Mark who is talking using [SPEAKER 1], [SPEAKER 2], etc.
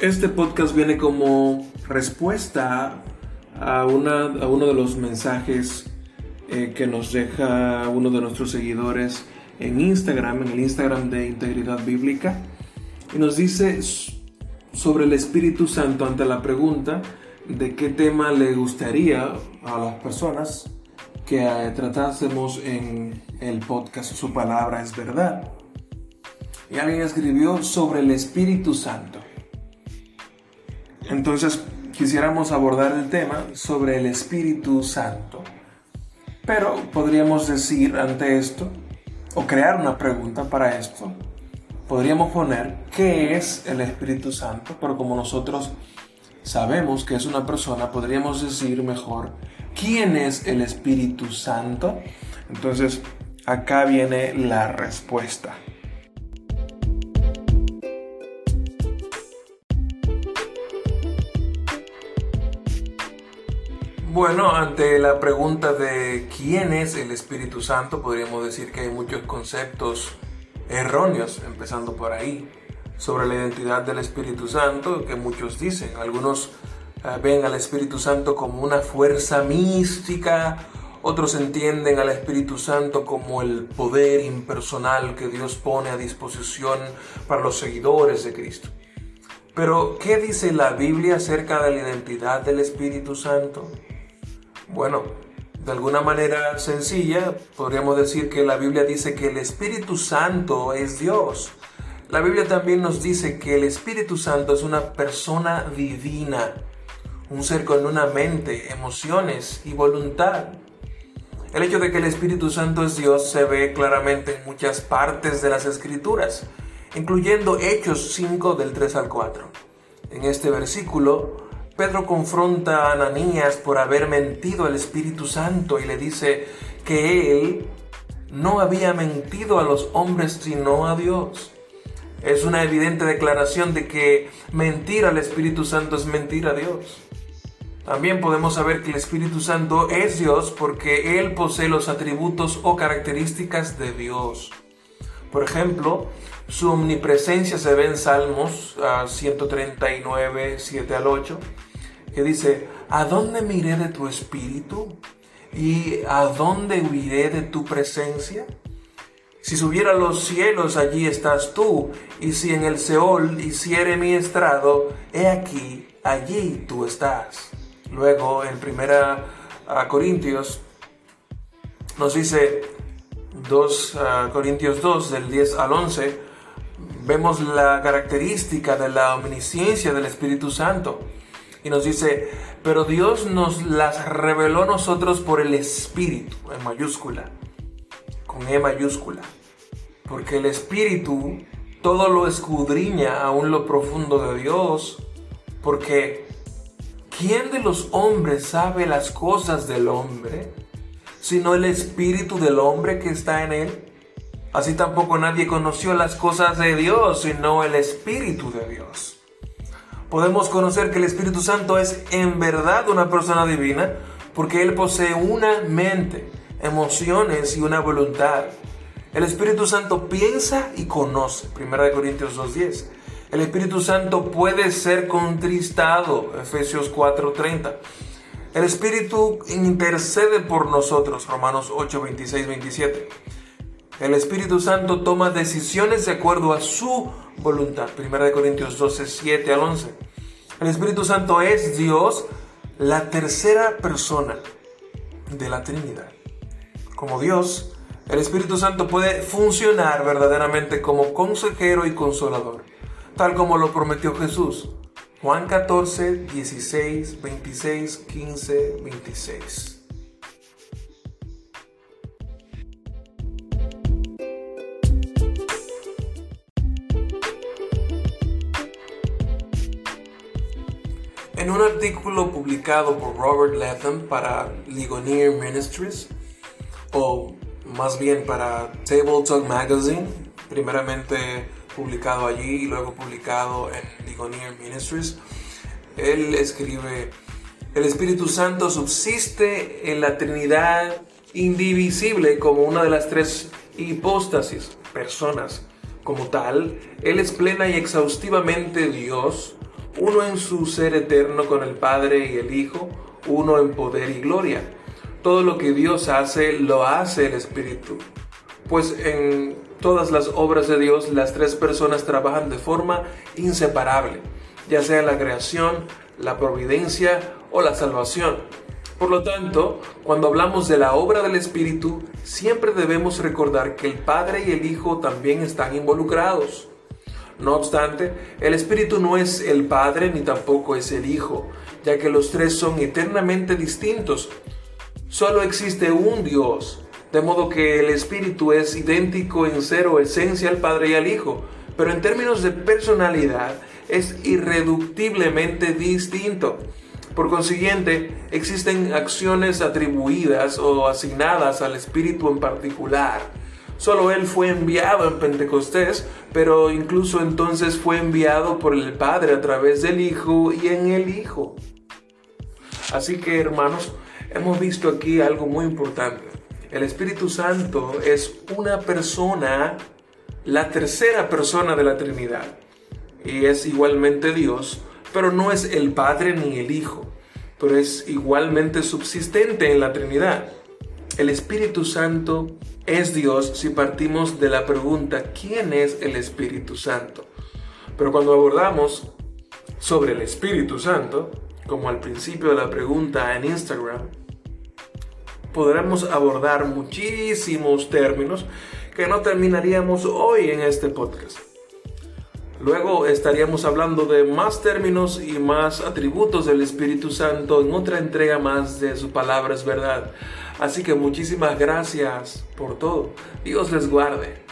[SPEAKER 1] Este podcast viene como respuesta a, una, a uno de los mensajes eh, que nos deja uno de nuestros seguidores en Instagram, en el Instagram de Integridad Bíblica, y nos dice sobre el Espíritu Santo ante la pregunta de qué tema le gustaría a las personas que eh, tratásemos en el podcast Su palabra es verdad. Y alguien escribió sobre el Espíritu Santo. Entonces quisiéramos abordar el tema sobre el Espíritu Santo. Pero podríamos decir ante esto, o crear una pregunta para esto, podríamos poner qué es el Espíritu Santo, pero como nosotros sabemos que es una persona, podríamos decir mejor quién es el Espíritu Santo. Entonces, acá viene la respuesta. Bueno, ante la pregunta de quién es el Espíritu Santo, podríamos decir que hay muchos conceptos erróneos, empezando por ahí, sobre la identidad del Espíritu Santo, que muchos dicen. Algunos eh, ven al Espíritu Santo como una fuerza mística, otros entienden al Espíritu Santo como el poder impersonal que Dios pone a disposición para los seguidores de Cristo. Pero, ¿qué dice la Biblia acerca de la identidad del Espíritu Santo? Bueno, de alguna manera sencilla, podríamos decir que la Biblia dice que el Espíritu Santo es Dios. La Biblia también nos dice que el Espíritu Santo es una persona divina, un ser con una mente, emociones y voluntad. El hecho de que el Espíritu Santo es Dios se ve claramente en muchas partes de las Escrituras, incluyendo Hechos 5 del 3 al 4. En este versículo, Pedro confronta a Ananías por haber mentido al Espíritu Santo y le dice que él no había mentido a los hombres sino a Dios. Es una evidente declaración de que mentir al Espíritu Santo es mentir a Dios. También podemos saber que el Espíritu Santo es Dios porque Él posee los atributos o características de Dios. Por ejemplo, su omnipresencia se ve en Salmos 139, 7 al 8 que dice, ¿a dónde miré de tu espíritu? ¿Y a dónde huiré de tu presencia? Si subiera a los cielos, allí estás tú, y si en el Seol hiciere mi estrado, he aquí, allí tú estás. Luego, en primera Corintios, nos dice 2 Corintios 2, del 10 al 11, vemos la característica de la omnisciencia del Espíritu Santo. Y nos dice, pero Dios nos las reveló a nosotros por el Espíritu, en mayúscula, con E mayúscula. Porque el Espíritu todo lo escudriña aún lo profundo de Dios. Porque ¿quién de los hombres sabe las cosas del hombre? Sino el Espíritu del hombre que está en él. Así tampoco nadie conoció las cosas de Dios, sino el Espíritu de Dios podemos conocer que el Espíritu Santo es en verdad una persona divina porque Él posee una mente, emociones y una voluntad. El Espíritu Santo piensa y conoce, 1 Corintios 2.10. El Espíritu Santo puede ser contristado, Efesios 4.30. El Espíritu intercede por nosotros, Romanos 8, 27. El Espíritu Santo toma decisiones de acuerdo a su voluntad. 1 Corintios 12, 7 al 11. El Espíritu Santo es Dios, la tercera persona de la Trinidad. Como Dios, el Espíritu Santo puede funcionar verdaderamente como consejero y consolador, tal como lo prometió Jesús. Juan 14, 16, 26, 15, 26. En un artículo publicado por Robert Latham para Ligonier Ministries, o más bien para Table Talk Magazine, primeramente publicado allí y luego publicado en Ligonier Ministries, él escribe, el Espíritu Santo subsiste en la Trinidad indivisible como una de las tres hipóstasis, personas. Como tal, Él es plena y exhaustivamente Dios, uno en su ser eterno con el Padre y el Hijo, uno en poder y gloria. Todo lo que Dios hace, lo hace el Espíritu. Pues en todas las obras de Dios, las tres personas trabajan de forma inseparable, ya sea la creación, la providencia o la salvación. Por lo tanto, cuando hablamos de la obra del Espíritu, siempre debemos recordar que el Padre y el Hijo también están involucrados. No obstante, el Espíritu no es el Padre ni tampoco es el Hijo, ya que los tres son eternamente distintos. Solo existe un Dios, de modo que el Espíritu es idéntico en cero esencia al Padre y al Hijo, pero en términos de personalidad es irreductiblemente distinto. Por consiguiente, existen acciones atribuidas o asignadas al Espíritu en particular. Solo Él fue enviado en Pentecostés, pero incluso entonces fue enviado por el Padre a través del Hijo y en el Hijo. Así que hermanos, hemos visto aquí algo muy importante. El Espíritu Santo es una persona, la tercera persona de la Trinidad. Y es igualmente Dios, pero no es el Padre ni el Hijo, pero es igualmente subsistente en la Trinidad. El Espíritu Santo es Dios si partimos de la pregunta ¿quién es el Espíritu Santo? Pero cuando abordamos sobre el Espíritu Santo, como al principio de la pregunta en Instagram, podremos abordar muchísimos términos que no terminaríamos hoy en este podcast. Luego estaríamos hablando de más términos y más atributos del Espíritu Santo en otra entrega más de su palabra es verdad. Así que muchísimas gracias por todo. Dios les guarde.